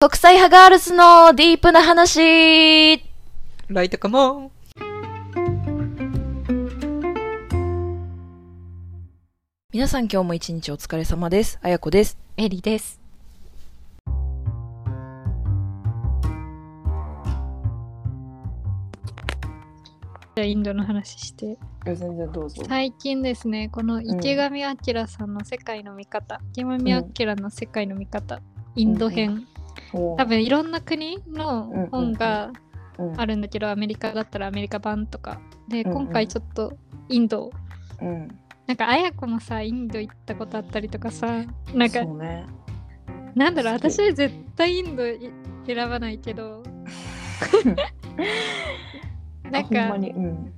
国際派ガールズのディープな話。ライトカモン皆さん今日も一日お疲れ様です。あやこです。エリです。じゃあインドの話して。全然どうぞ。最近ですねこの池上彰さんの世界の見方、池上彰の世界の見方、インド編、多分いろんな国の本があるんだけど、アメリカだったらアメリカ版とか。でうんうん。今回ちょっとインド、うん。なんかあやこもさインド行ったことあったりとかさ。なんかね。なんだろう私は絶対インドい選ばないけど。なんか。うん。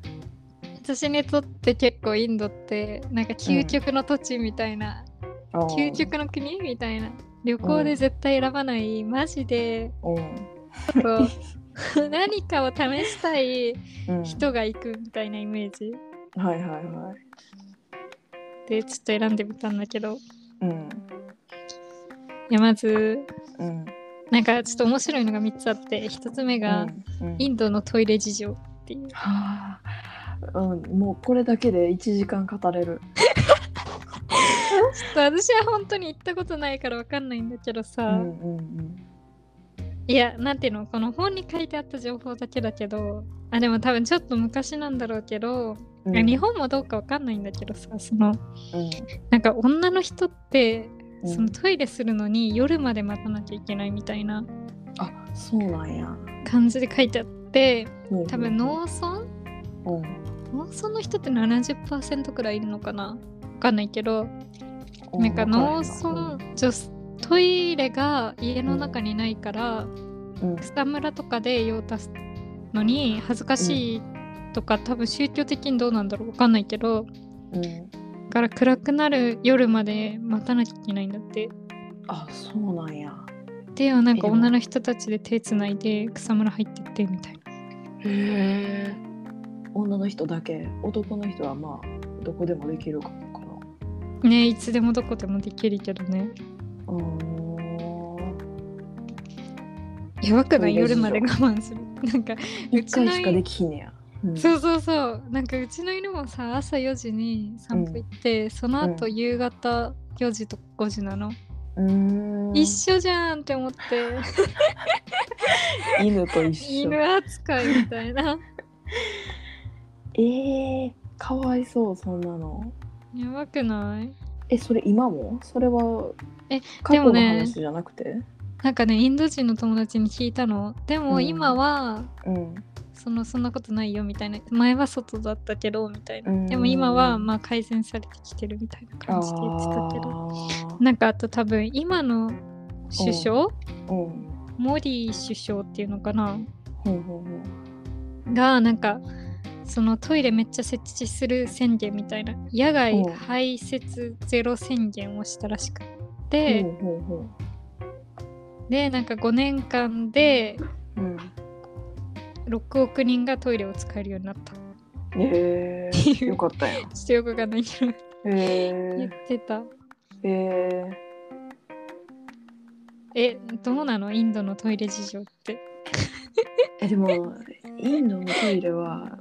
私にとって結構インドってなんか究極の土地みたいな、あー。究極の国みたいな旅行で絶対選ばない、マジでうん。何かを試したいうん。人が行くみたいなイメージはいはいはい。でちょっと選んでみたんだけどうん。いやまずうん。なんかちょっと面白いのが3つあって1つ目が、うん、インドのトイレ事情っていうはあ、うん、もうこれだけで1時間語れる。ちょっと私は本当に行ったことないからわかんないんだけどうさ、んうんいやなんていうのこの本に書いてあった情報だけだけどあでも多分ちょっと昔なんだろうけど、うん。日本もどうかわかんないんだけどさそのうん。なんか女の人ってうんそのトイレするのに夜まで待たなきゃいけないみたいなあ、そうなんや。感じで書いてあってうん多分農村？うん。農村の人って70%くらいいるのかな？わかんないけどうんなんか農村ん女トイレが家の中にないから、うん草むらとかで用を足すのに恥ずかしいとか、多分宗教的にどうなんだろうわかんないけどうん。だから暗くなる夜まで待たなきゃいけないんだってあ、そうなんや。ではなんか女の人たちで手つないで草むら入ってってみたいなへえ。女の人だけ。男の人はまあ、どこでもできるかも。ねいつでもどこでもできるけどね。やばくない？夜まで我慢する。なんかう一ちしかできひんねや。うん。そうそうそう。なんかうちの犬もさ朝4時に散歩行って、その後う夕方4時と5時なの、うーん。一緒じゃんって思って。犬と一緒。犬扱いみたいな。えー、かわいそう、そんなの。やばくない？え、それ今も？それはえ過去のでもじゃなくて？なんかねインド人の友達に聞いたの。でもうん。今は、うん。そのそんなことないよみたいな。前は外だったけどみたいな、うん。でも今はまあ改善されてきてるみたいな感じで言ってたけど。あなんかあと多分今の首相、ーうん。モディ首相っていうのかな？ほうほうほがなんかそのトイレめっちゃ設置する宣言みたいな野外う。ん排泄ゼロ宣言をしたらしくう。て、でなんか5年間でう。うん。6億人がトイレを使えるようになった。えー、よかったやん。ちょっとよくわかんないけど。え言っー、てた。ええどうなの？インドのトイレ事情って。ー、え、でも、インドのトイレは、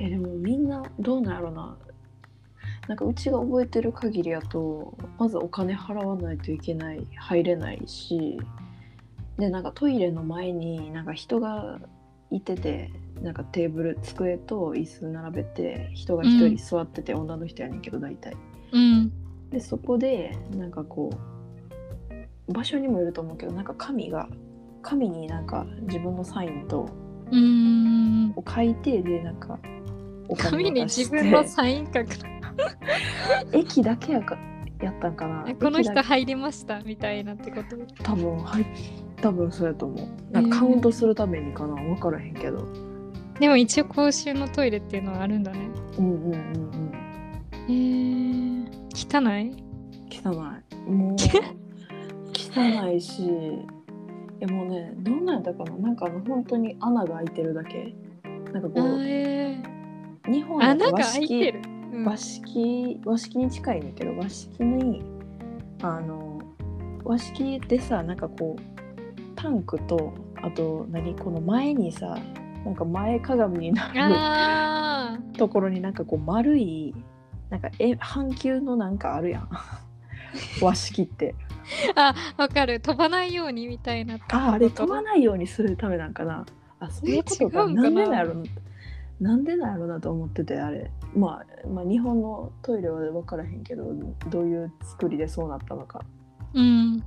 え、でもみんなどうなんやろな。なんかうちが覚えてる限りやとまずお金払わないといけない入れないしでなんかトイレの前になんか人がいててなんかテーブル机と椅子並べて人が一人座ってて、女の人やねんけど大体。うん。でそこでなんかこう場所にもよると思うけどなんか紙が紙になんか自分のサインとを書いてでなんかお紙に自分のサイン書く。駅だけやかやったんかな？えこの人入りましたみたいなってこと？多分はい多分そうやと思う。なんかカウントするためにかな？分からへんけど。でも一応公衆のトイレっていうのはあるんだね。うんうんうんうんえー、汚い？汚い。もう汚いし。えもうねどんなんやったかな？なんかあの本当に穴が開いてるだけ。なんかこあうえ日本和式る、うん。和式和式に近いねんけど和式にあの和式ってさなんかこうタンクとあと何この前にさなんか前かがみになるところになんかこう丸いなんかえ半球のなんかあるやん。和式って。あわかる。飛ばないようにみたいなああれ飛ばないようにするためなんかな。あそういうことか。な？んでなんやろなんでなんやろなと思っててあれ、まあ、まあ日本のトイレは分からへんけどどういう作りでそうなったのか。うん。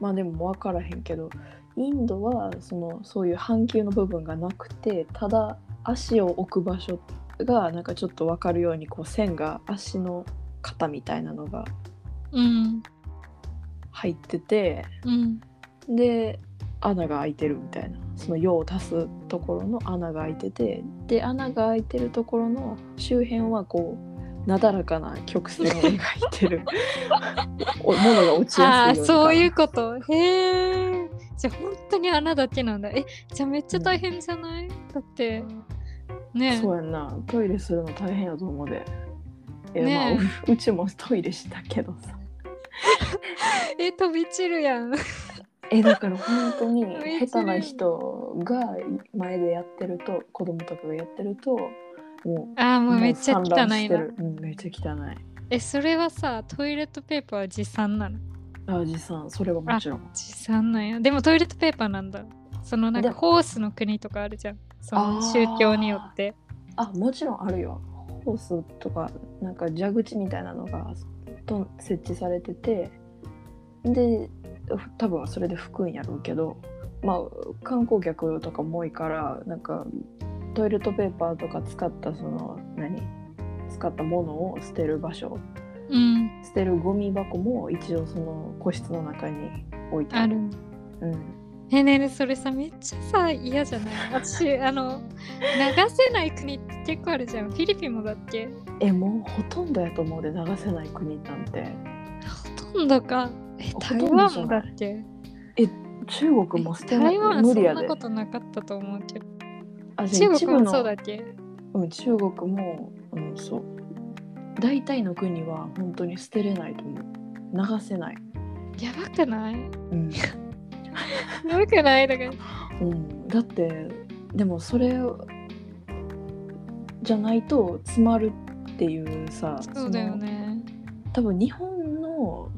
まあでも分からへんけどインドはそのそういう半球の部分がなくてただ足を置く場所がなんかちょっと分かるようにこう線が足の型みたいなのが入ってて、うん、で穴が開いてるみたいな。その用を足すところの穴が開いててで穴が開いてるところの周辺はこうなだらかな曲線を描いてる。ものが落ちやすいあそういうこと。へえじゃあ本当に穴だけなんだ。えじゃあめっちゃ大変じゃない、うん、だってね。そうやんな。トイレするの大変やと思うで。え、ね、まあうちもトイレしたけどさ。え飛び散るやんえだから本当に 下手な人が前でやってると子供とかがやってるともうあもうめっちゃ汚いな、うん、めっちゃ汚い。えそれはさトイレットペーパーは持参なの？あ持参。それはもちろん。持参なんや。でもトイレットペーパーなんだ。そのなんかホースの国とかあるじゃん。その宗教によって。あもちろんあるよ。ホースとかなんか蛇口みたいなのがと設置されてて。で多分それで拭くんやろうけどまあ観光客とかも多いからなんかトイレットペーパーとか使ったその何？使ったものを捨てる場所、うん、捨てるゴミ箱も一応その個室の中に置いてある。うん、えねねそれさめっちゃさ嫌じゃない？私あの流せない国って結構あるじゃん。フィリピンもだっけ？えもうほとんどやと思うで流せない国なんて ほとんどかえ台湾もだっけ？え中国も捨てない台湾はそんなことなかったと思うけど。あ中国もそうだっけ？うん中国も、うん、そう大体の国は本当に捨てれないと思う。流せない。やばくない？うん。やばくない？だから、うん、だってでもそれじゃないと詰まるっていうさそうだよね。多分日本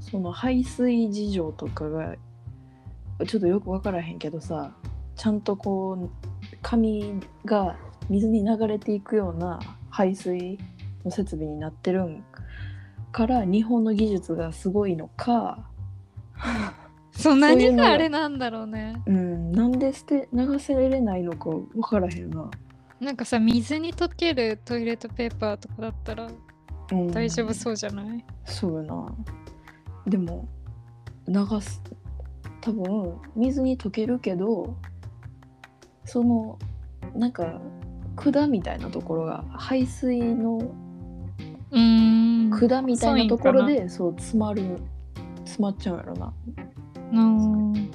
その排水事情とかがちょっとよく分からへんけどさちゃんとこう紙が水に流れていくような排水の設備になってるんから日本の技術がすごいのか そう何があれなんだろうね。うんなんで捨て流せれないのか分からへんな。なんかさ水に溶けるトイレットペーパーとかだったら大丈夫そうじゃない、うん、そうやなでも流す多分水に溶けるけどそのなんか管みたいなところが排水の管みたいなところでそう詰まる詰まっちゃうやろな。なん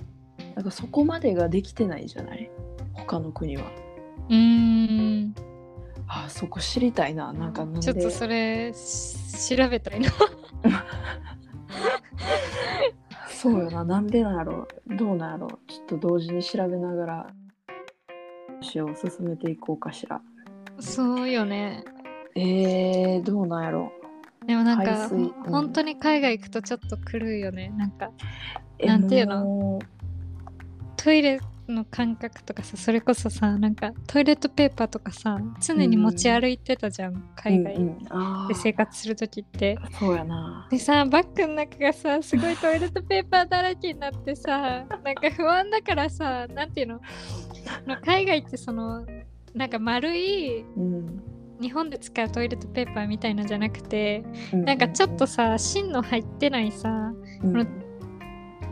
かそこまでができてないじゃない？他の国は。うん。あそこ知りたいな。なんかちょっとそれ調べたいな そうよななんでなんやろどうなんやろちょっと同時に調べながら話を進めていこうかしら。そうよね。えー、どうなんやろでもなんか、うん、本当に海外行くとちょっと狂うよね。なんかなんていうの？トイレの感覚とかさそれこそさなんかトイレットペーパーとかさ常に持ち歩いてたじゃん、うん、海外で生活する時って、うんうん、そうやな。でさバッグの中がさすごいトイレットペーパーだらけになってさなんか不安だからさなんていうの？海外ってそのなんか丸い、うん。日本で使うトイレットペーパーみたいなんじゃなくて、うん、なんかちょっとさ芯の入ってないさ、うん、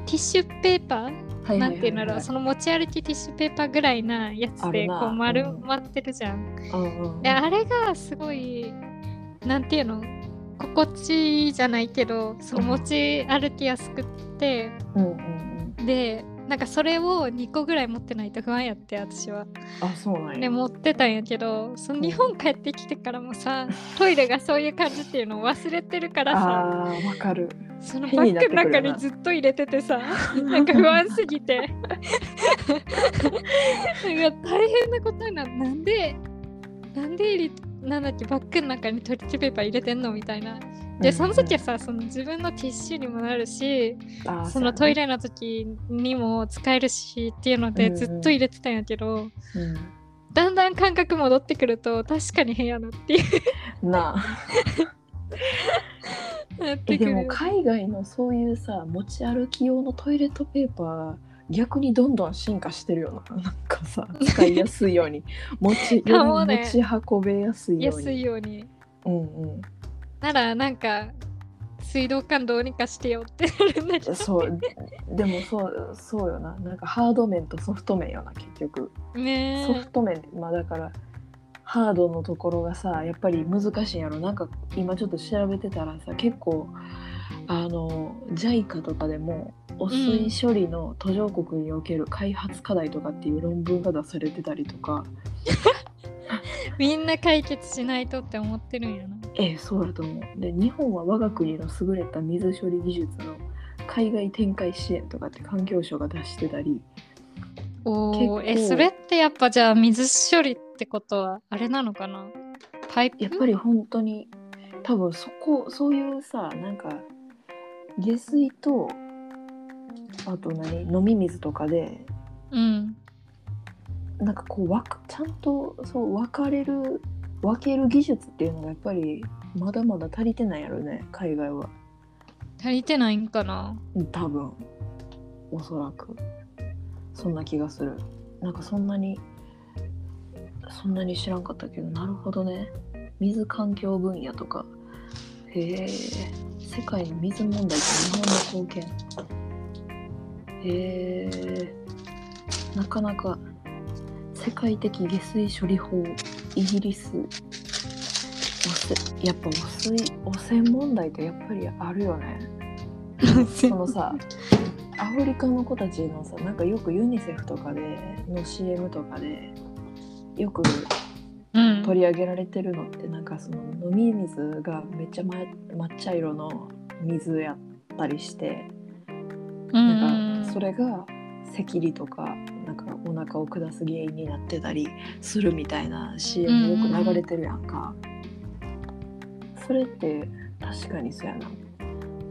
ティッシュペーパー？なんていうのろその持ち歩きティッシュペーパーぐらいなやつでこう丸まってるじゃん。うんであれがすごいなんていうの？心地いいじゃないけどその持ち歩きやすくって、うんうんうん、でなんかそれを2個ぐらい持ってないと不安やって私は。あそうなんで持ってたんやけどその日本帰ってきてからもさトイレがそういう感じっていうのを忘れてるからさ。あわかる。そのバッグの中にずっと入れててさなんか不安すぎてなんか大変なことにななんでなんで入れなんだっけバッグの中にトイレットペーパー入れてんのみたいなでその時はさその自分のティッシュにもなるしそのトイレの時にも使えるしっていうのでずっと入れてたんやけど、うん。うん、だんだん感覚戻ってくると確かに部屋のっていう。なあ。えでも海外のそういうさ持ち歩き用のトイレットペーパー逆にどんどん進化してるよな。なんかさ使いやすいように。持ち,、ね、持ち運べやすいように。安いように。うんうんならなんか水道管どうにかしてよってなるんだけど。そう。でもそうそうよな。なんかハード面とソフト面よな結局。ねソフト面まあだからハードのところがさやっぱり難しいんやろ。なんか今ちょっと調べてたらさ結構あの JICA とかでも汚水処理の途上国における開発課題とかっていう論文が出されてたりとか、みんな解決しないとって思ってるんやな。ええそうだと思う。で日本は我が国の優れた水処理技術の海外展開支援とかって環境省が出してたり。おおえそれってやっぱじゃあ水処理ってことはあれなのかな？パイプ？やっぱり本当に多分そこそういうさなんか下水とあと何？飲み水とかで、うん、なんかこうわちゃんとそう分かれる分ける技術っていうのがやっぱりまだまだ足りてないやろね海外は。足りてないんかな？多分。おそらく。そんな気がする。なんかそんなにそんなに知らんかったけどなるほどね。水環境分野とか。へえ。世界の水問題と日本の貢献。へえ。なかなか世界的下水処理法イギリスやっぱ汚水汚染問題ってやっぱりあるよね。そのさアフリカの子たちのさなんかよくユニセフとかでの CM とかでよく取り上げられてるのって、うん、なんかその飲み水がめっちゃ、ま、抹茶色の水やったりして、うん、なんかそれが赤痢とかなんかお腹を下す原因になってたりするみたいな CM よく流れてるやんか、うん、それって確かにそうやな。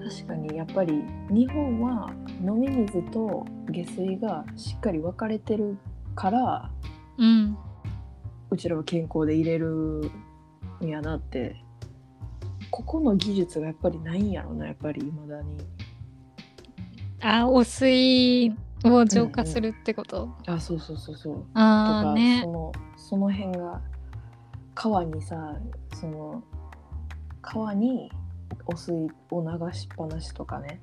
確かにやっぱり日本は飲み水と下水がしっかり分かれてるから、うん、うちらは健康で入れるんやなって。ここの技術がやっぱりないんやろなやっぱりいまだに。あ汚水を浄化するってこと、うんうん、あそうそうそうそう。あとか、ね、そのその辺が川にさその川に汚水を流しっぱなしとかね。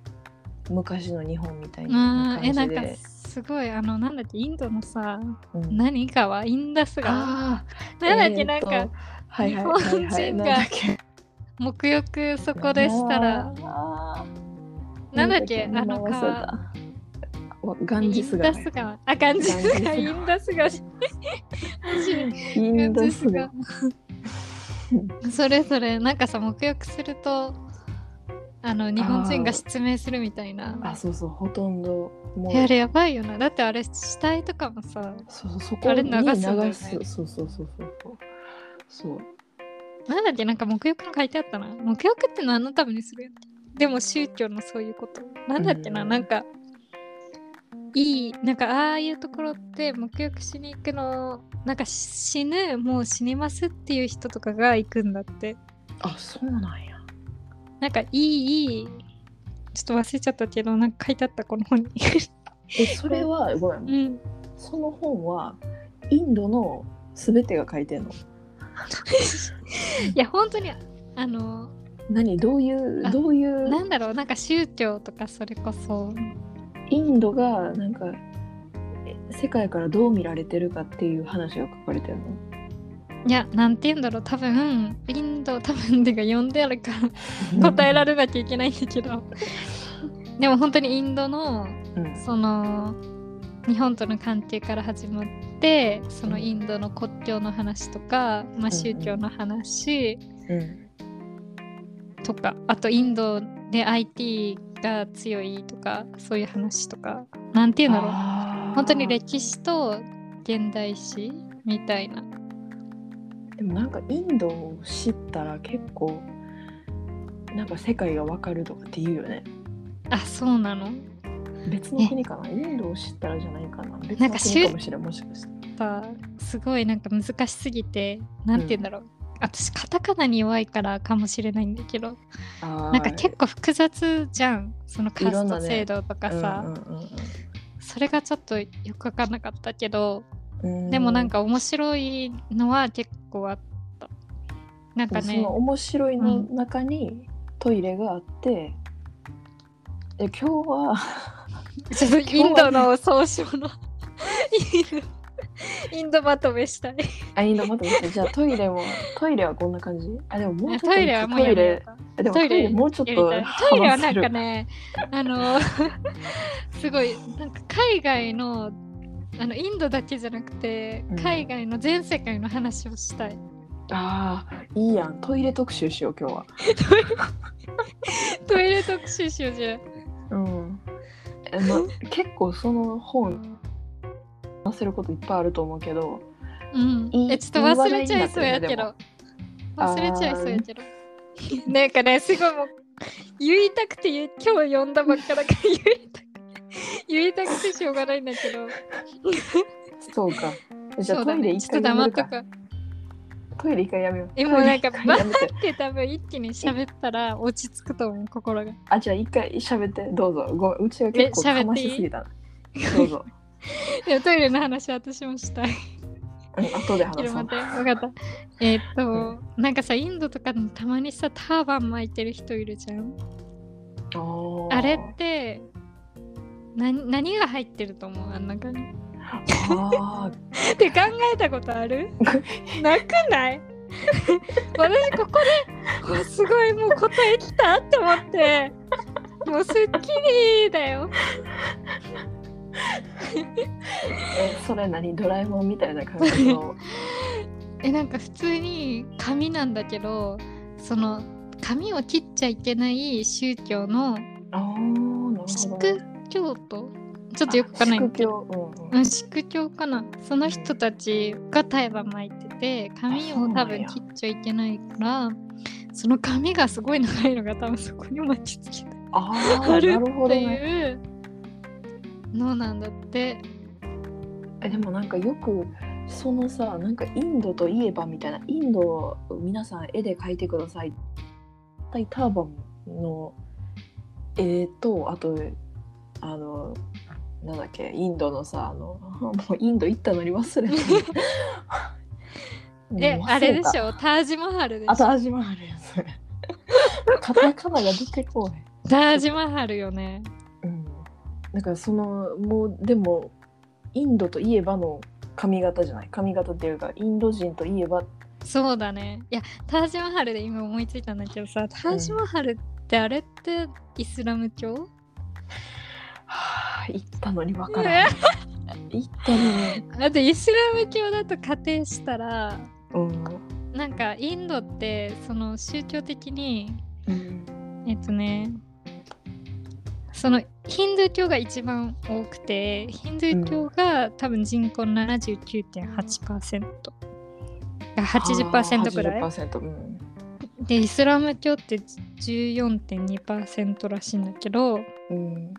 昔の日本みたいな感じで。えなんかすごいあのなんだっけインドのさ、うん、何川？インダス川？なんだっけ、えー、なんか、はいはいはいはい、日本人が沐浴そこでしたら。なんだっけあの川？ガンジス川。あ、ガンジス川。インダス川。インダス川。それぞれなんかさ沐浴するとあの日本人が失明するみたいな。あそうそうほとんどもう。あれやばいよな。だってあれ死体とかもさそうそうそこに流す、ね、そうそうそうそう。そう。なんだっけなんか沐浴の書いてあったな。沐浴って何のためにするでも宗教のそういうこと。なんだっけな、うん、なんかいいなんかああいうところって沐浴しに行くのなんか死ぬもう死にますっていう人とかが行くんだって。あそうなんや。なんかいいいいちょっと忘れちゃったけどなんか書いてあったこの本に。えそれはごめん、うん、その本はインドの全てが書いてんの？いや本当にあの何？どういうどういう？なんだろうなんか宗教とかそれこそインドがなんか世界からどう見られてるかっていう話が書かれてるの？いやなんて言うんだろう。多分インド 多分でが読んであるから答えられなきゃいけないんだけど。でも本当にインドの、うん、その日本との関係から始まってそのインドの国境の話とか、まあ、宗教の話、うん、とかあとインドで IT が強いとかそういう話とかなんていうんだろう。本当に歴史と現代史みたいな。でもなんかインドを知ったら結構なんか世界がわかるとかって言うよね。あそうなの？別の国かな？インドを知ったらじゃないかな？別の国かもしれんもしかして。すごいなんか難しすぎてなんて言うんだろう、うん私カタカナに弱いからかもしれないんだけど。なんか結構複雑じゃん。そのカースト制度とかさ、ねうんうんうん、それがちょっとよく分かんなかったけどでもなんか面白いのは結構あった。なんかね。面白いの中にトイレがあって、うん、今日は ちょっとインドの総称の。インドまとめしたい。あ、インドまとめしたい。じゃあトイレも、トイレはこんな感じ？あ、でももうちょっとトイレはもうトイレ。でもトイレもうちょっとトイレはなんかね、あの、すごい、なんか海外の、あのインドだけじゃなくて、海外の全世界の話をしたい。うん、ああ、いいやん。トイレ特集しよう、今日は。トイレ特集しようじゃうん。ま、結構その本話せることいっぱいあると思うけど、うん、えちょっと忘れちゃいそうやけど。忘れちゃいそうやけど。なんかねすごいもう言いたくて今日読んだばっかだから言いたく言いたくてしょうがないんだけど。そうか。じゃあトイレ一回やめるか。トイレ一回やめようえもうなんかバーって多分一気に喋ったら落ち着くと思う心が。あじゃあ一回喋ってどうぞ。ごうちは結構かましすぎたどうぞでもトイレの話私もしたい。後で話そう。分かった。えー、っと、うん、なんかさ、インドとかでもたまにさ、ターバン巻いてる人いるじゃん。あれって何何が入ってると思う？あん中に。あ って考えたことある？なくない？私ここですごいもう答えきたって思ってもうすっきりだよ えそれ何？ドラえもんみたいな感じの？えなんか普通に紙なんだけどその紙を切っちゃいけない宗教の祝教徒？ちょっとよくわかんないんだけど祝教かな。その人たちが大麻巻いてて紙を多分切っちゃいけないからその紙がすごい長いのが多分そこに巻きつけてあるっていう。のなんだって。えでもなんかよくそのさなんかインドといえばみたいなインドを皆さん絵で描いてください。ターバンの絵とあとあのなんだっけインドのさあのもうインド行ったのに忘れた えあれでしょ？タージマハルでしょ？あタージマハルやそれカタカナが出てこない。タージマハルよねだからそのもうでもインドといえばの髪型じゃない？髪型っていうかインド人といえば？そうだね。いやタージマハルで今思いついたんだけどさタージマハルってあれってイスラム教、うん、はあ行ったのに分からない行ったのに。あとイスラム教だと仮定したら、うん、なんかインドってその宗教的に、うん、えっとねそのヒンドゥー教が一番多くてヒンドゥー教が多分人口79.8%が80%くらい、うん、でイスラム教って14.2%らしいんだけど、うん、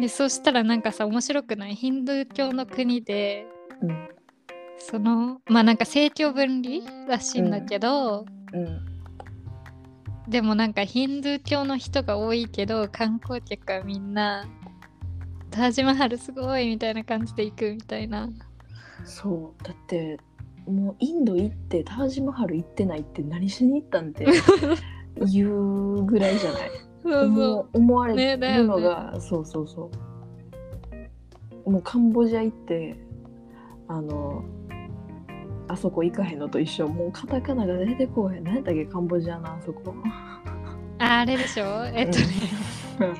でそしたらなんかさ面白くない？ヒンドゥー教の国で、うん、そのまあなんか政教分離らしいんだけど、うんでもなんかヒンドゥー教の人が多いけど観光客はみんなタージマハルすごいみたいな感じで行くみたいな。そう。だってもうインド行ってタージマハル行ってないって何しに行ったんって 言うぐらいじゃない？そうそう。思われてるのが、ねね、そうそうそう。もうカンボジア行ってあのあそこ行かへんのと一緒。もうカタカナが出てこへん。何やったっけカンボジアのあそこ。ああれでしょ？えっとね、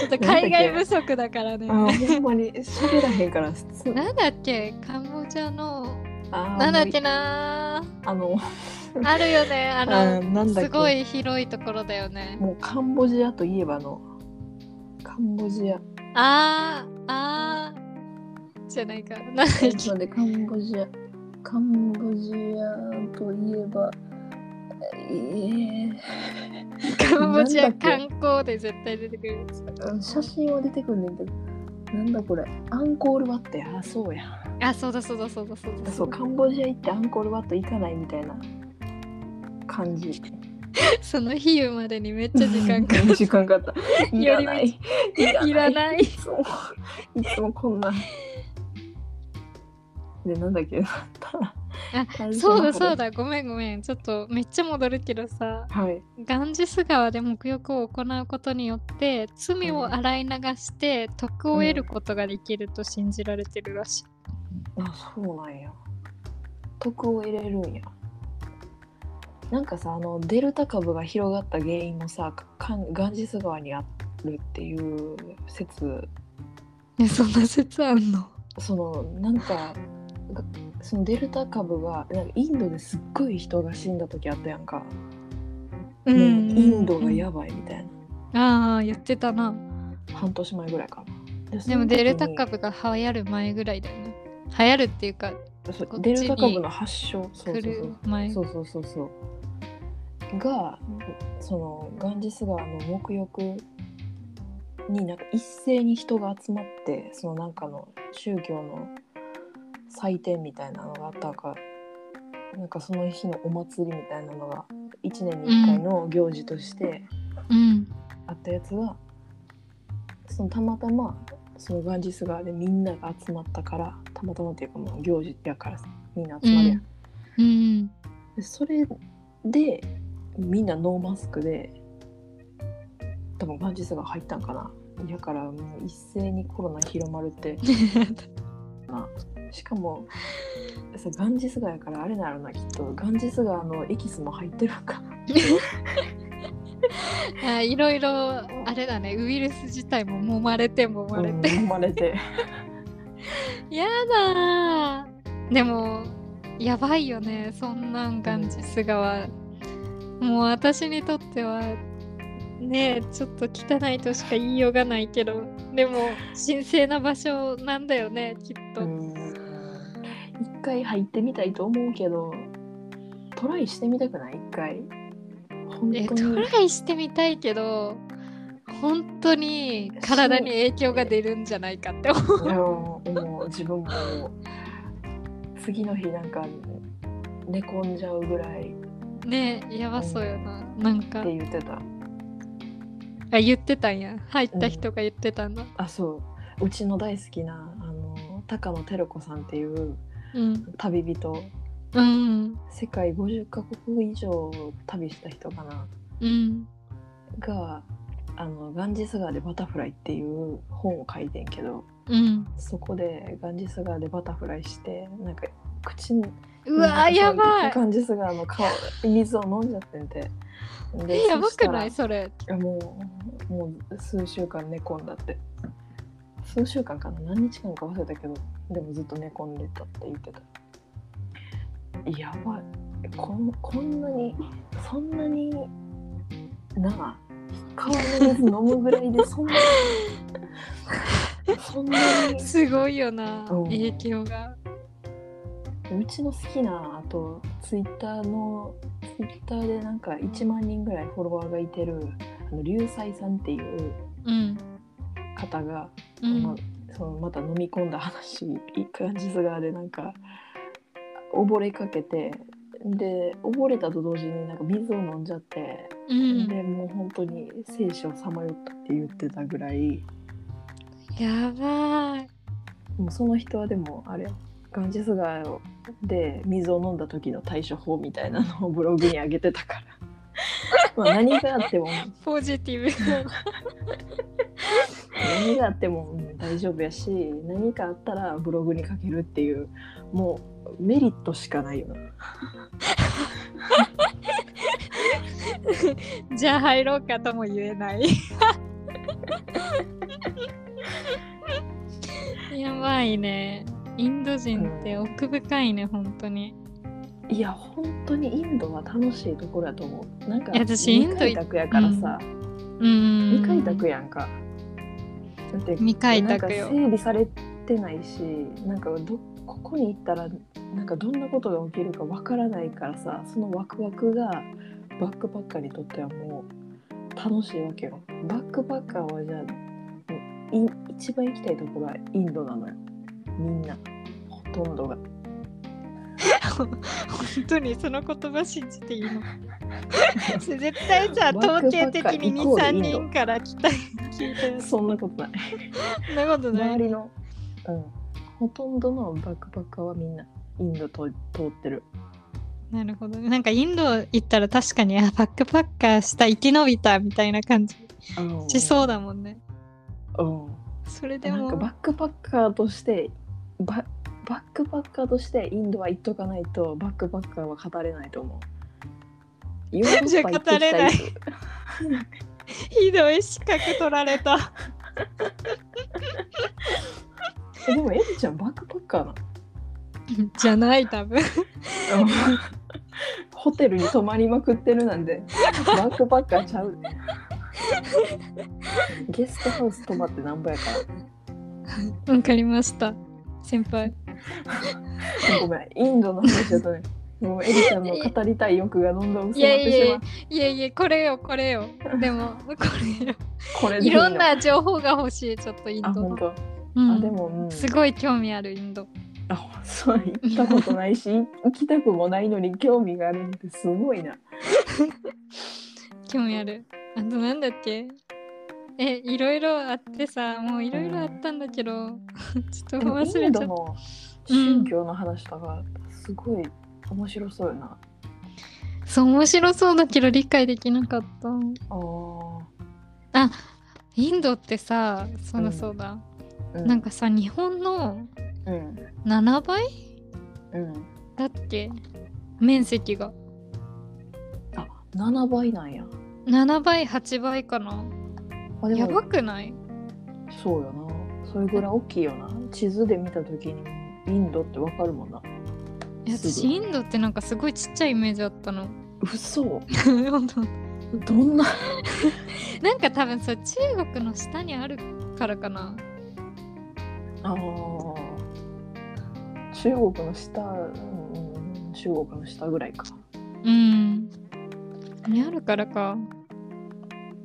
ちょっと海外不足だからね。あほんまに喋らへんからなんだっけ？カンボジアの。なんだっけな？あのあるよね。あのすごい広いところだよね。もうカンボジアといえばのカンボジア。あーあー。じゃないか。何だでカンボジアカンボジアといえばえー、カンボジア観光で絶対出てくる写真は出てくるんだけどなんだこれ。アンコールワットや。あそうや。あそうだそうだそうだそうだそうカンボジア行ってアンコールワット行かないみたいな。感じ。その比喩までにめっちゃ時間かかった時間かかった。いらない。いらない。いつもいつもこんなでなんだっけ あそうだそうだ。ごめんごめん。ちょっとめっちゃ戻るけどさ、はい、ガンジス川で沐浴を行うことによって罪を洗い流して徳を得ることができると信じられてるらしい、うん、あそうなんや。徳を得れるんや。なんかさあのデルタ株が広がった原因もさガンジス川にあるっていう説。えそんな説あんの？そのなんかそのデルタ株がなんかインドですっごい人が死んだ時あったやんか、うん、インドがやばいみたいな、ああ言ってたな。半年前ぐらいか。なでもデルタ株が流行る前ぐらいだよね。流行るっていうかデルタ株の発症そうそうそうそうそうそう。がそのガンジス川の沐浴になんか一斉に人が集まってそのなんかの宗教の祭典みたいなのがあったかなんかその日のお祭りみたいなのが1年に1回の行事としてあったやつが、そのたまたまそのガンジス川でみんなが集まったからたまたまっていうかもう行事やからみんな集まるやん。うん、でそれでみんなノーマスクで多分ガンジス川入ったんかな。やからもう一斉にコロナ広まるって まあしかもさガンジス川やからあれなのなきっと。ガンジス川のエキスも入ってるか。あいろいろあれだね。ウイルス自体も揉まれて揉まれて、揉まれて。やだでもやばいよね。そんなんガンジス川、もう私にとってはねちょっと汚いとしか言いようがないけど。でも神聖な場所なんだよねきっと。一回入ってみたいと思うけどトライしてみたくない？一回。本当に。トライしてみたいけど本当に体に影響が出るんじゃないかって思う。もう自分も次の日なんか寝込んじゃうぐらい。ねやばそうよな、うん、なんか。って言ってた。あ言ってたんや。入った人が言ってたんだ、うん、あそう。うちの大好きなあの高野照子さんっていう旅人、うん、世界50カ国以上旅した人かな、うん、があのガンジス川でバタフライっていう本を書いてんけど、うん、そこでガンジス川でバタフライしてなんか口にうわやばい。ガンジス川の顔水を飲んじゃってんて。でやばくない？それ。いやもうもう数週間寝込んだって数週間かな何日間か忘れたけどでもずっと寝込んでたって言ってた。やばい。こんこんなにそんなになあ川の水飲むぐらいでそんなそんなにすごいよな、う。ん、影響が。うちの好きなあとツイッターのツイッターでなんか1万人ぐらいフォロワーがいてるあの龍斎さんっていう方が、うん、そのまた飲み込んだ話いい感じすがでなんか溺れかけてで溺れたと同時になんか水を飲んじゃって、うん、でもう本当に生死をさまよったって言ってたぐらい。やばい。もうその人はでもあれガンジス川で水を飲んだ時の対処法みたいなのをブログに上げてたからまあ何があってもポジティブ何があっても、大丈夫やし何かあったらブログに書けるっていうもうメリットしかないよな。じゃあ入ろうかとも言えない やばいね。インド人って奥深いね、本当に。いや本当にインドは楽しいところやと思う。なんか私インド未開拓やからさ、うん。未開拓やんか。だって未開拓よ。なんか整理されてないしなんかどここに行ったらなんかどんなことが起きるかわからないからさそのワクワクがバックパッカーにとってはもう楽しいわけよ。バックパッカーはじゃあい一番行きたいところはインドなのよ。みんな。ほとんどが本当にその言葉信じていいの？絶対さ統計的にイコールイン23ド人から来た聞いてるそんなことない。そんなことない周りの、うん、ほとんどのバックパッカーはみんなインドと通ってる。なるほど。ねなんかインド行ったら確かにあバックパッカーした生き延びたみたいな感じ。しそうだもんね。うん。それでも。なんかバックパッカーとしてババックパッカーとしてインドは行っとかないとバックパッカーは語れないと思う。ヨーロッパ行ってきたい人。ひどい資格取られた。えでもエリちゃんバックパッカーなの？じゃない多分。ホテルに泊まりまくってるなんでバックパッカーちゃう。でゲストハウス泊まってなんぼやから。わかりました。先輩 ごめんインドの話だとねもうエリちゃんの語りたい欲がどんどん薄まってしまうやいやいやこれよこれよでもこれよこれいろんな情報が欲しいちょっとインドのあ本当、うんあでも、うん、すごい興味あるインドあそう行ったことないし行きたくもないのに興味があるってすごいな。興味あるあとなんだっけえいろいろあってさもういろいろあったんだけど ちょっと忘れちゃった。ンドの宗教の話とかすごい面白そうよな。そう面白そうだけど理解できなかった。あインドってさそううん。だそうだ、あ、なんかさ日本のうん。7倍うん。だっけ？面積が。あ7倍なんや。7倍8倍かなあでも。やばくない？そうよな。それぐらい大きいよな。地図で見た時にインドってわかるもんな。私インドってなんかすごいちっちゃいイメージあったの。嘘。本当。どんな？なんか多分そう中国の下にあるからかな。あー。中国の下、うんうん、中国の下ぐらいか。うん。にあるからか。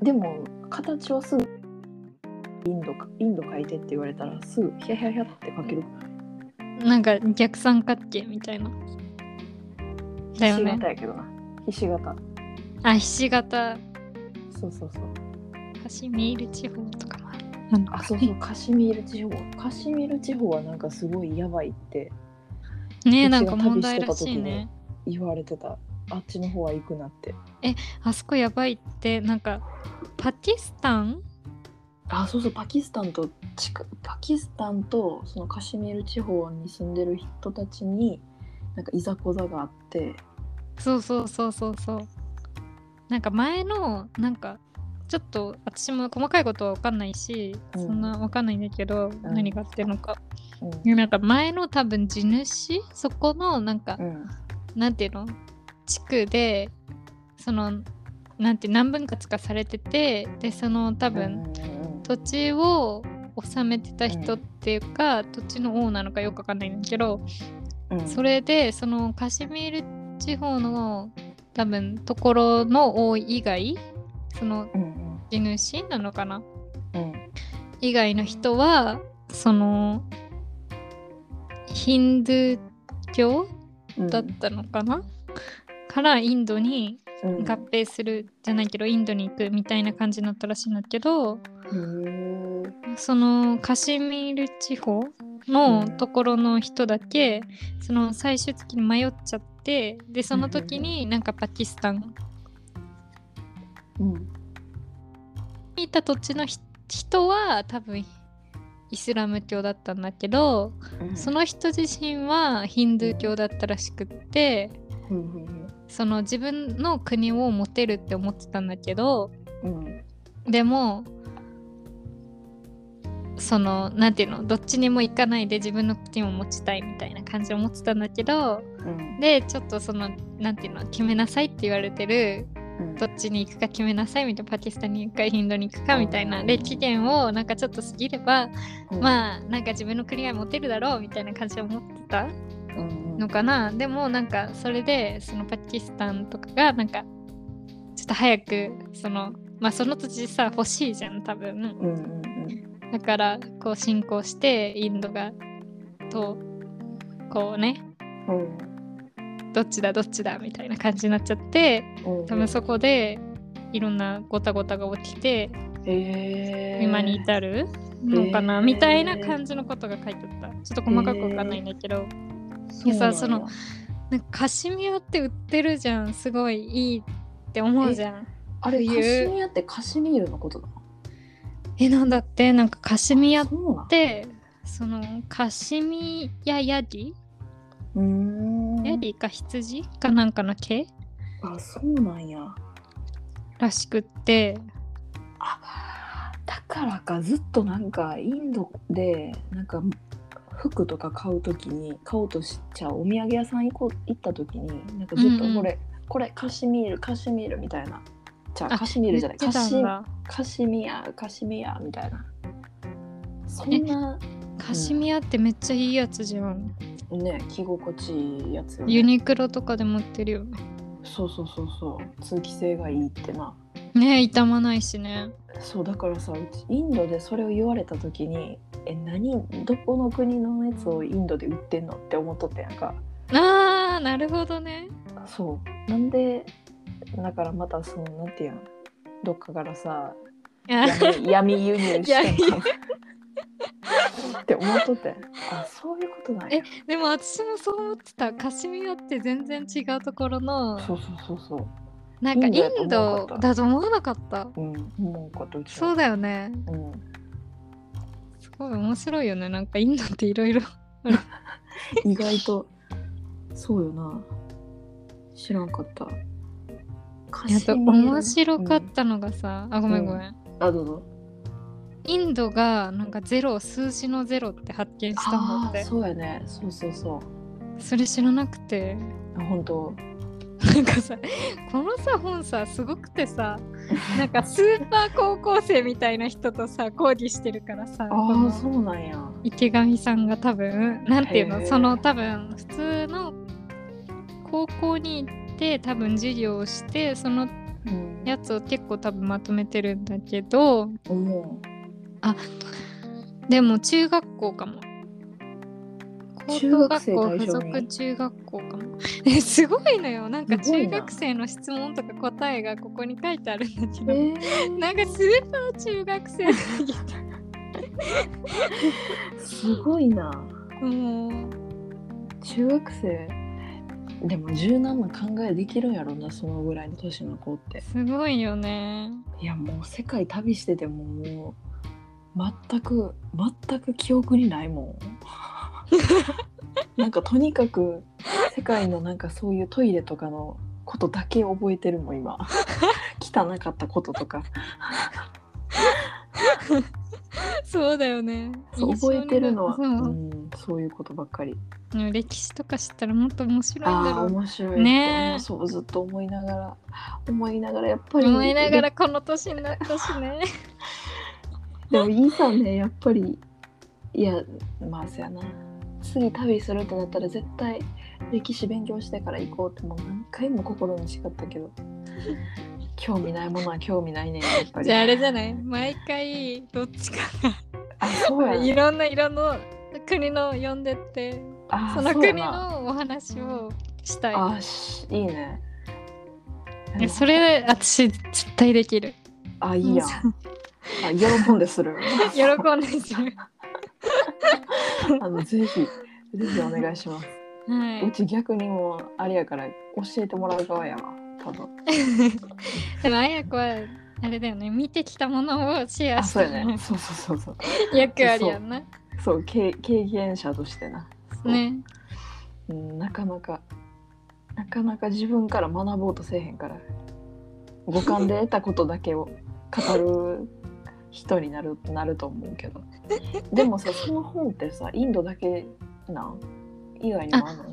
でも形はすぐインドかインド書いてって言われたらすぐヒャヒャヒャって書ける。なんか逆三角形みたいな。だよひしね形やけどな。ひし形。あひし形。そうそうそう。カシミール地方とか。もあるあそうそう。カシミール地方。カシミール地方はなんかすごいやばいって。ねえなんか問題らしいね。言われてた。あっちの方は行くなって。あそこやばいってなんかパキスタン？あそうそうパキスタンと近パキスタンとそのカシミール地方に住んでる人たちになんかいざこざがあって。そうそうそうそうそう。なんか前のなんかちょっと私も細かいことは分かんないし、うん。そんな分かんないんだけど、ん。何があってるのか。うん。でなんか前の多分地主そこのなんか、うん。なんていうの？地区でそのなんて何分割かされててでその多分、うんうんうん。土地を治めてた人っていうか、土地の王なのかよくわかんないんだけど、うん。それでそのカシミール地方の多分ところの王以外そのうん地主なのかな？うん。以外の人はそのヒンドゥー教うん。だったのかな、からインドにうん合併するじゃないけどインドに行くみたいな感じになったらしいんだけどそのカシミール地方のところの人だけ、その最終的に迷っちゃってでその時になんかパキスタン。うん。にいた土地のひ人は多分イスラム教だったんだけど、うん。その人自身はヒンドゥー教だったらしくってうんうんその自分の国を持てるって思ってたんだけどうん。でもそのなんていうのどっちにも行かないで自分の国も持ちたいみたいな感じで思ってたんだけど、うん、でちょっとそのなんていうの決めなさいって言われてる、うん、どっちに行くか決めなさいみたいなパキスタンに行くかインドに行くかみたいな、で期限をなんかちょっと過ぎれば、うん、まあなんか自分の国は持てるだろうみたいな感じで思ってたのかな、でもなんかそれでそのパキスタンとかがなんかちょっと早くそのまあその土地さ欲しいじゃん多分、うんうんうん、だからこう進行してインドがとこうね、うん、どっちだどっちだみたいな感じになっちゃって、うんうん、多分そこでいろんなごたごたが起きて、え。ー、今に至る？のかな、えー、みたいな感じのことが書いてあった。ちょっと細かくわかんないんだけど、えー、さそのなんかカシミヤって売ってるじゃん。すごいいいって思うじゃん。あれカシミヤってカシミールのことだえなんだって。なんかカシミヤってそのカシミヤヤギ？ヤギか羊？かなんかの毛？あそうなんや。らしくって。あだからか。ずっとなんかインドでなんか服とか買う時に買おうとしちゃうお土産屋さん行こう行った時になんかずっとこれ、うんうん、これカシミールカシミールみたいな。じゃあカシミールじゃないカシカシミヤカシミヤみたいな。そんなカシミヤってめっちゃいいやつじゃん、ね着心地いいやつ、ね、ユニクロとかで持ってるよね。そうそうそうそう。通気性がいいってなね傷まないしね。そうだからさうちインドでそれを言われた時にえ何どこの国のやつをインドで売ってんのって思っとったやんか。あーなるほどね。そう。なんでだからまたそのなんていうのどっかからさ闇闇輸入してんの？って思っとってあそういうことなんや。えでも私もそう思ってた。カシミヤって全然違うところのそうそうそうそうなんかインドだと思わなかった。うん思うかとそうだよね。うん。すごい面白いよね。なんかインドっていろいろ意外とそうよな。知らんかった。やっぱ面白かったのがさ、うん、あごめんごめん、うん、あどうぞ。インドがなんかゼロ数字のゼロって発見したのって。そうやね。そうそうそう。それ知らなくて。あ本当なんかさこのさ本さすごくてさなんかスーパー高校生みたいな人とさ講義してるからさああそうなんや。池上さんが多分なんていうのその多分普通の高校に行って多分授業をしてそのやつを結構多分まとめてるんだけど、う。ん、あでも中学校かも高等学校附属中学校かも。えすごいのよ。なんか中学生の質問とか答えがここに書いてあるんだけど、えー、なんかスーパー中学生 すごいな。もう中学生？でも柔軟な考えできるんやろなそのぐらいの年の子って。すごいよね。いやもう世界旅しててももう全く全く記憶にないもん なんかとにかく世界のなんかそういうトイレとかのことだけ覚えてるもん今。汚かったこととか。そうだよね。覚えてるのは、う。ん、そういうことばっかり。歴史とか知ったらもっと面白いんだろう。面白い。ねそうずっと思いながら思いながらやっぱり。思いながらこの年になったしね。でもいいさねやっぱり。いやまあそやな次旅するってなったら絶対歴史勉強してから行こうってもう何回も心に誓ったけど。興味ないものは興味ないね。やっぱり。じゃああれじゃない？毎回どっちかが。あそうや いろんな色の国の呼んでってその国のお話をしたい。あいいね。それ私絶対できる。あいいやあ喜んでする。喜んでする。あのぜひぜひお願いします、はい、うち逆にもうあれやから教えてもらう側やわ多分。でもあや子はあれだよね。見てきたものをシェアしてそうやね。そうそうそうそう。よくあるやんな。そう経経験者としてな。ね、うん、なかなかなかなか自分から学ぼうとせえへんから。五感で得たことだけを語る人になるなると思うけど。でもさその本ってさインドだけなん以外にもあるの？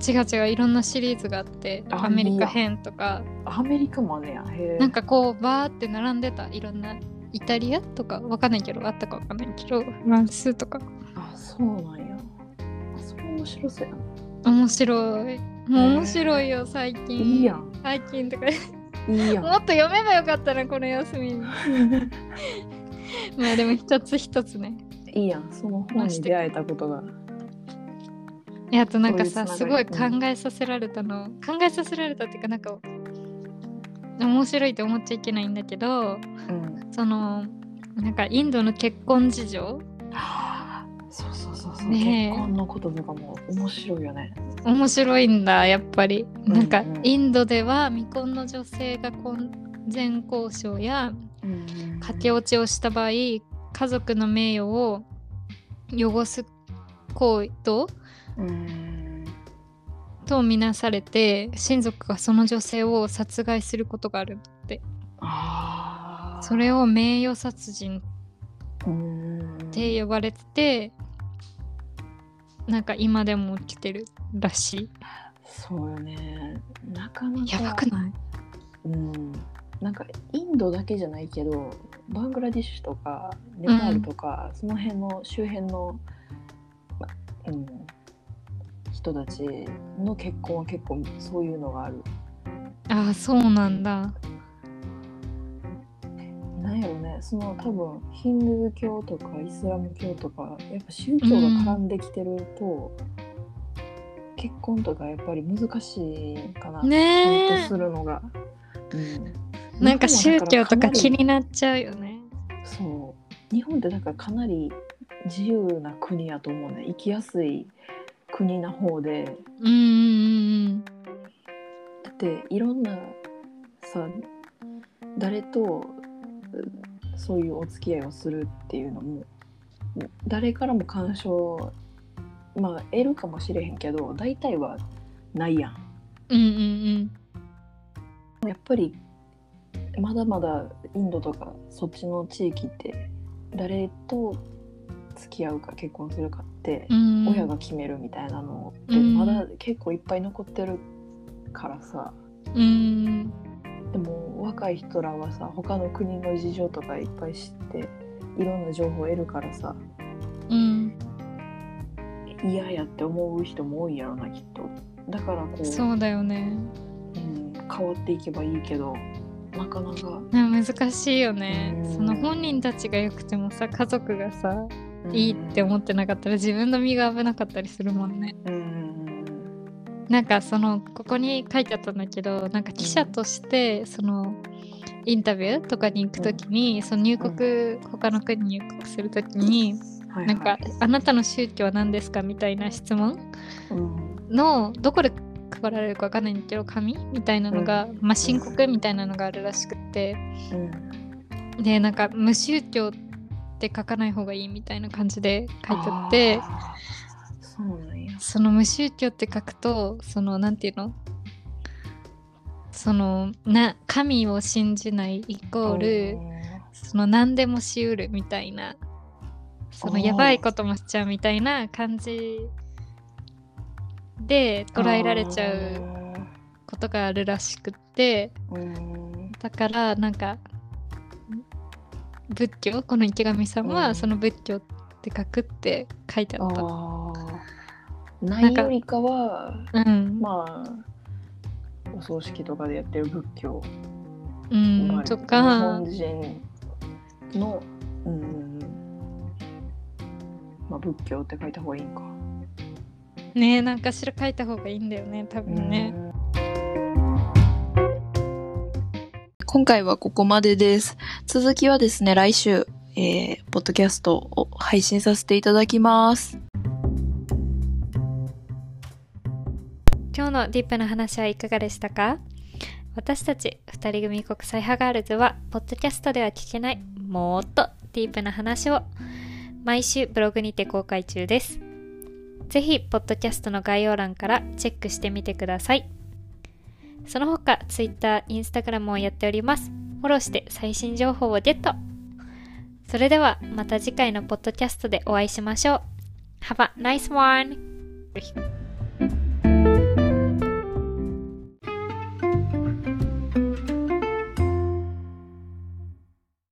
違う違ういろんなシリーズがあってアメリカ編とか。アメリカもねやなんかこうバーって並んでたいろんなイタリアとかわかんないけどあったかわかんないけどフランスとか。あそうなんや。あそれ面白そうやな。面白い。もう面白いよ最近。いいやん。最近とか。いいやもっと読めばよかったなこの休みにまあでも一つ一つね。いいやん。その本に出会えたことがいやあとなんかさすごい考えさせられたの、うん、考えさせられたっていうかなんか面白いと思っちゃいけないんだけど、うん、そのなんかインドの結婚事情？そうそうそうそう、ね、結婚のこととかも面白いよね。面白いんだやっぱり、うんうん、なんかインドでは未婚の女性が婚前交渉や駆け落ちをした場合家族の名誉を汚す行為ととみなされて親族がその女性を殺害することがあるって。それを名誉殺人って呼ばれててなんか今でも起きてるらしい。そうよね。なかなか。やばくない？うん。なんかインドだけじゃないけどバングラディッシュとかネパールとか、うん、その辺の周辺の、うん、人たちの結婚は結構そういうのがある。ああそうなんだ。なんやろね。その多分ヒンドゥー教とかイスラム教とかやっぱ宗教が絡んできてると、うん、結婚とかやっぱり難しいかな。ねちゃんとするのが、うん、なんか宗教とか気になっちゃうよね。そう。日本ってだからかなり自由な国やと思うね。生きやすい国な方で。うんだっていろんなさ誰とそういうお付き合いをするっていうのも誰からも干渉まあ得るかもしれへんけど大体はないやん。うんうんうん、やっぱりまだまだインドとかそっちの地域って誰と付き合うか結婚するかって親が決めるみたいなのってまだ結構いっぱい残ってるからさ、うん、でも若い人らはさ他の国の事情とかいっぱい知っていろんな情報を得るからさ、うん、嫌やって思う人も多いやろなきっと。だからこうそうだよね、うん、変わっていけばいいけどなかなか。難しいよね、その本人たちがよくてもさ家族がさいいって思ってなかったら自分の身が危なかったりするもんね。うん、なんかそのここに書いてあったんだけどなんか記者としてそのインタビューとかに行く時に、その入国、他の国に入国する時に、なんか「あなたの宗教は何ですか?」みたいな質問の、どこで配られるか分かんないんだけど紙みたいなのが、まあ、申告みたいなのがあるらしくて、でなんか無宗教ってって書かない方がいいみたいな感じで書いてあってその無宗教って書くとそのなんていうの？そのな神を信じないイコールその何でもしうるみたいなそのやばいこともしちゃうみたいな感じで捉えられちゃうことがあるらしくってだからなんか仏教この池上さんはその仏教って書くって書いてあった。ないよりかは、うん、まあお葬式とかでやってる仏教、うん、とか。日本人の、うん。まあ、仏教って書いた方がいいんか。ねえなんかしら書いた方がいいんだよね多分ね。今回はここまでです。続きはですね、来週、えー、ポッドキャストを配信させていただきます。今日のディップな話はいかがでしたか？私たち二人組国際派ガールズは、ポッドキャストでは聞けない、もっとディープな話を毎週ブログにて公開中です。ぜひ、ポッドキャストの概要欄からチェックしてみてください。その他、Twitter、Instagram をやっております。フォローして最新情報をゲットそれではまた次回のポッドキャストでお会いしましょう。Have a nice one!